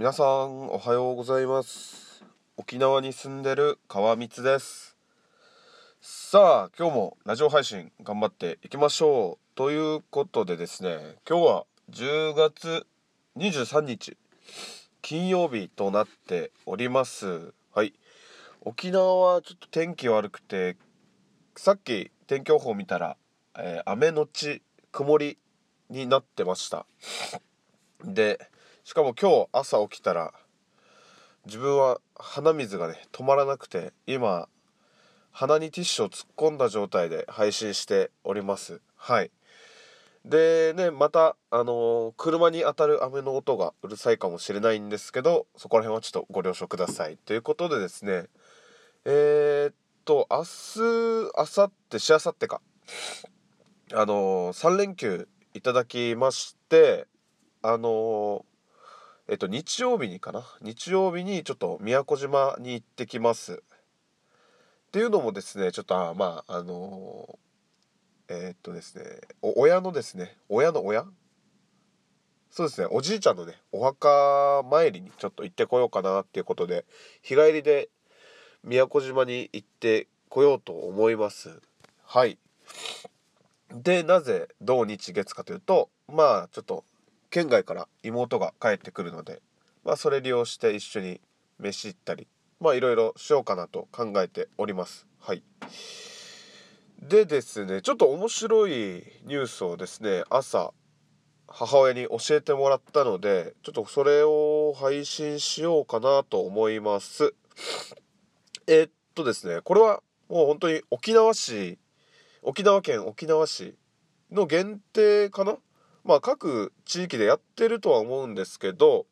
皆さんおはようございます。沖縄に住んでる川光です。さあ今日もラジオ配信頑張っていきましょうということでですね今日は10月23日金曜日となっております。はい。沖縄はちょっと天気悪くてさっき天気予報見たら、えー、雨のち曇りになってました。でしかも今日朝起きたら自分は鼻水がね止まらなくて今鼻にティッシュを突っ込んだ状態で配信しております。はい。でねまたあのー、車に当たる雨の音がうるさいかもしれないんですけどそこら辺はちょっとご了承ください。ということでですねえー、っと明日明後日しあさってか。あのー、3連休いただきましてあのえっと日曜日にかな？日曜日にちょっと宮古島に行ってきます。っていうのもですねちょっとあまああのえー、っとですね親のですね親の親？そうですねおじいちゃんのねお墓参りにちょっと行ってこようかなっていうことで日帰りで宮古島に行ってこようと思います。はい。でなぜ土日月かというとまあちょっと県外から妹が帰ってくるので、まあ、それ利用して一緒に飯行ったりまあいろいろしようかなと考えております。はい。でですねちょっと面白いニュースをですね朝母親に教えてもらったのでちょっとそれを配信しようかなと思います。えっとですねこれはもう本当に沖縄市沖縄県沖縄市の限定かな？まあ各地域でやってるとは思うんですけど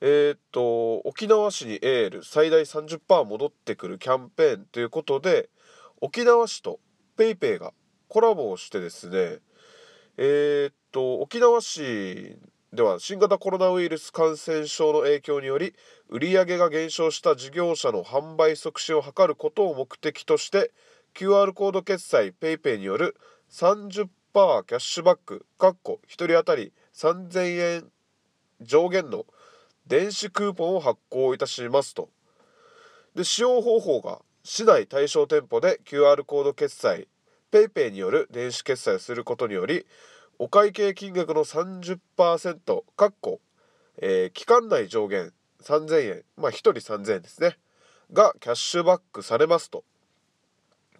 えー、っと沖縄市にエール最大30%戻ってくるキャンペーンということで沖縄市と PayPay がコラボをしてですねえー、っと沖縄市では新型コロナウイルス感染症の影響により売上が減少した事業者の販売促進を図ることを目的として QR コード決済 PayPay による30%キャッシュバックかっこ1人当たり3000円上限の電子クーポンを発行いたしますと。で使用方法が市内対象店舗で QR コード決済 PayPay による電子決済をすることによりお会計金額の30%かっこ、えー、期間内上限3000円まあ1人3000円ですねがキャッシュバックされますと、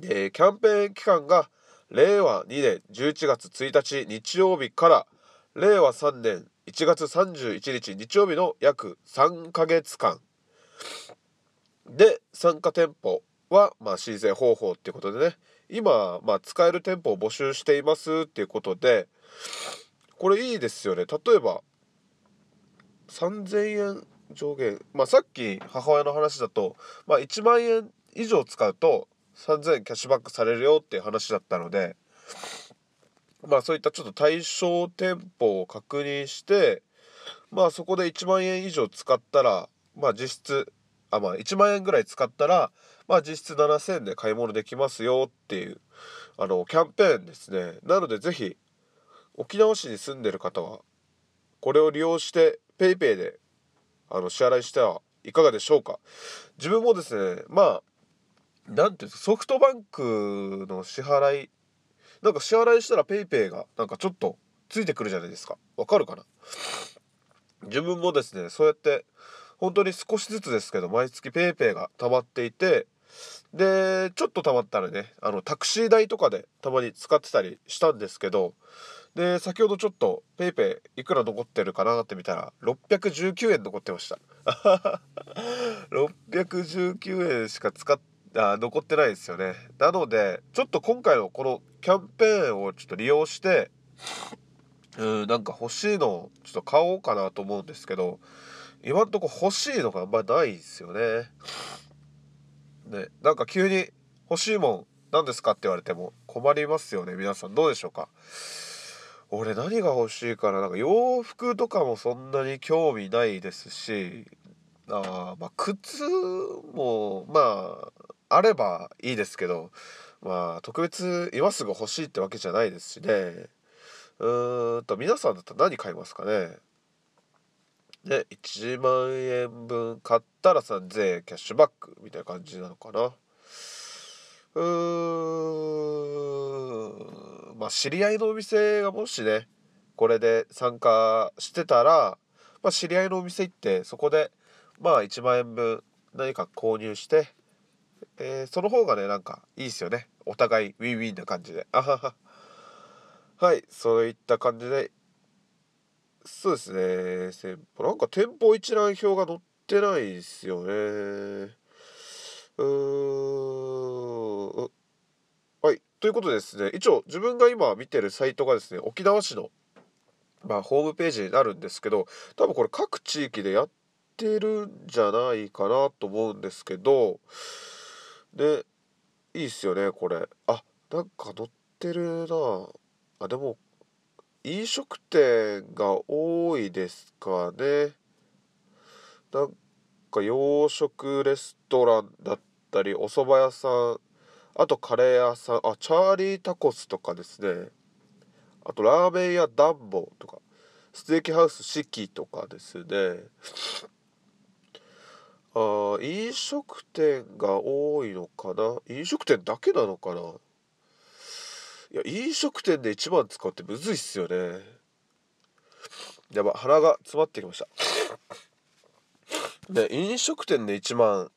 えー、キャンペーン期間が令和2年11月1日日曜日から令和3年1月31日日曜日の約3ヶ月間。で参加店舗は、まあ、申請方法っていうことでね。今、まあ、使える店舗を募集していますっていうことでこれいいですよね。例えば3000円上限。まあさっき母親の話だと、まあ、1万円以上使うと3000円キャッシュバックされるよっていう話だったのでまあそういったちょっと対象店舗を確認してまあそこで1万円以上使ったらまあ実質あまあ1万円ぐらい使ったらまあ実質7000円で買い物できますよっていうあのキャンペーンですね。なので是非沖縄市に住んでる方はこれを利用して PayPay であの支払いしてはいかがでしょうか。自分もですねまあ何ていうんですかソフトバンクの支払いなんか支払いしたら PayPay がなんかちょっとついてくるじゃないですか。わかるかな？自分もですねそうやって本当に少しずつですけど毎月 PayPay が溜まっていてでちょっと溜まったらねあのタクシー代とかでたまに使ってたりしたんですけどで先ほどちょっと PayPay いくら残ってるかなって見たら619円残ってました。619円しか使ってあ残ってないですよね。なのでちょっと今回のこのキャンペーンをちょっと利用してうんなんか欲しいのをちょっと買おうかなと思うんですけど今んとこ欲しいのがあんまりないですよね。ねなんか急に欲しいもん何ですかって言われても困りますよね皆さん。どうでしょうか？俺何が欲しいかな？なんか洋服とかもそんなに興味ないですしあまあ靴もまああればいいですけどまあ特別今すぐ欲しいってわけじゃないですしね。うーんと皆さんだったら何買いますかね？で1万円分買ったら3000円キャッシュバックみたいな感じなのかな。うーんまあ知り合いのお店がもしねこれで参加してたら、まあ、知り合いのお店行ってそこでまあ1万円分何か購入して、えー、その方がねなんかいいですよね。お互いウィンウィンな感じで。あはは。はいそういった感じで。そうですね。なんか店舗一覧表が載ってないですよね。うーん。はい。ということでですね一応自分が今見てるサイトがですね沖縄市のまあ、ホームページになるんですけど多分これ各地域でやってるんじゃないかなと思うんですけどでいいっすよねこれ。あなんか載ってるな。あでも飲食店が多いですかね。なんか洋食レストランだったりお蕎麦屋さんあとカレー屋さんあチャーリータコスとかですね。あとラーメン屋ダンボとかステーキハウス四季とかですね。あ飲食店が多いのかな？飲食店だけなのかな？いや飲食店で1万使うってむずいっすよね。やば鼻が詰まってきました。で飲食店で1万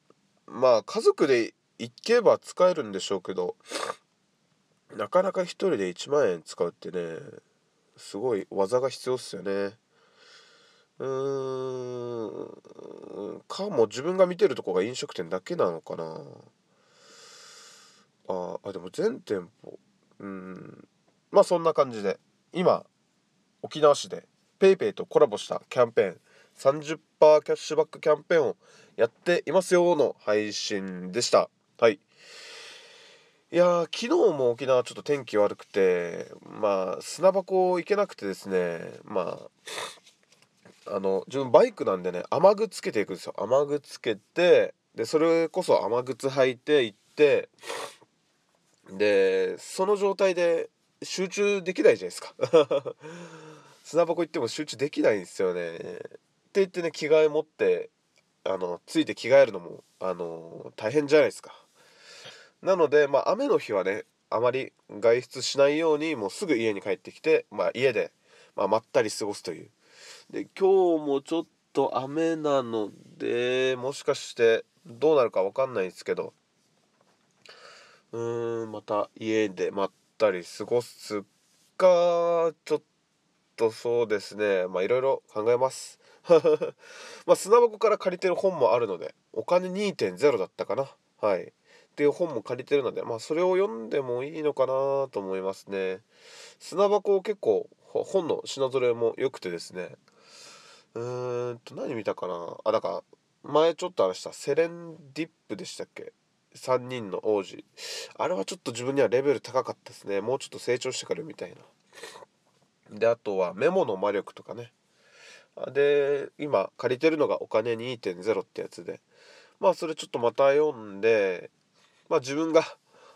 まあ家族で行けば使えるんでしょうけどなかなか1人で1万円使うってねすごい技が必要っすよね。うーん。かも自分が見てるとこが飲食店だけなのかな。ああでも全店舗うん。まあそんな感じで。今沖縄市で PayPay とコラボしたキャンペーン30%キャッシュバックキャンペーンをやっていますよの配信でした。はい。いや昨日も沖縄ちょっと天気悪くてまあ砂箱行けなくてですねまああの自分バイクなんでね雨具つけていくんですよ。雨具つけてでそれこそ雨靴履いて行ってでその状態で集中できないじゃないですか。砂箱行っても集中できないんですよね。って言ってね着替え持ってあのついて着替えるのもあの大変じゃないですか。なので、まあ、雨の日はねあまり外出しないようにもうすぐ家に帰ってきて、まあ、家で、まあ、まったり過ごすという。で今日もちょっと雨なのでもしかしてどうなるか分かんないんですけどうーんまた家でまったり過ごすかちょっとそうですね。まあいろいろ考えます。まあ砂箱から借りてる本もあるのでお金2.0だったかな。はい。っていう本も借りてるので、まあ、それを読んでもいいのかなと思いますね。砂箱結構本の品揃えも良くてですね。うーんと何見たかな。あだから前ちょっと話したセレンディップでしたっけ？3人の王子。あれはちょっと自分にはレベル高かったですね。もうちょっと成長してからみたいな。であとはメモの魔力とかね。で今借りてるのがお金2.0ってやつで。まあそれちょっとまた読んでまあ、自分が、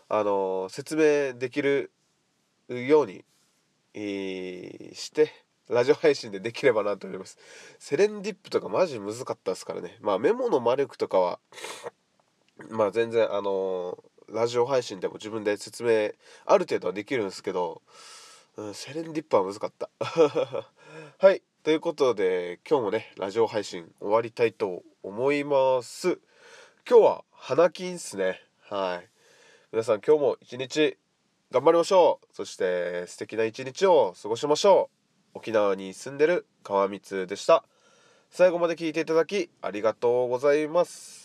あの説明できるように、えー、してラジオ配信でできればなと思います。セレンディップとかマジ難かったですからね。まあメモの魔力とかはまあ全然あのラジオ配信でも自分で説明ある程度はできるんですけど、うん、セレンディップは難かった。はい。ということで今日もねラジオ配信終わりたいと思います。今日は花金っすね。はい皆さん今日も一日頑張りましょう。そして素敵な一日を過ごしましょう。沖縄に住んでる川光でした。最後まで聞いていただきありがとうございます。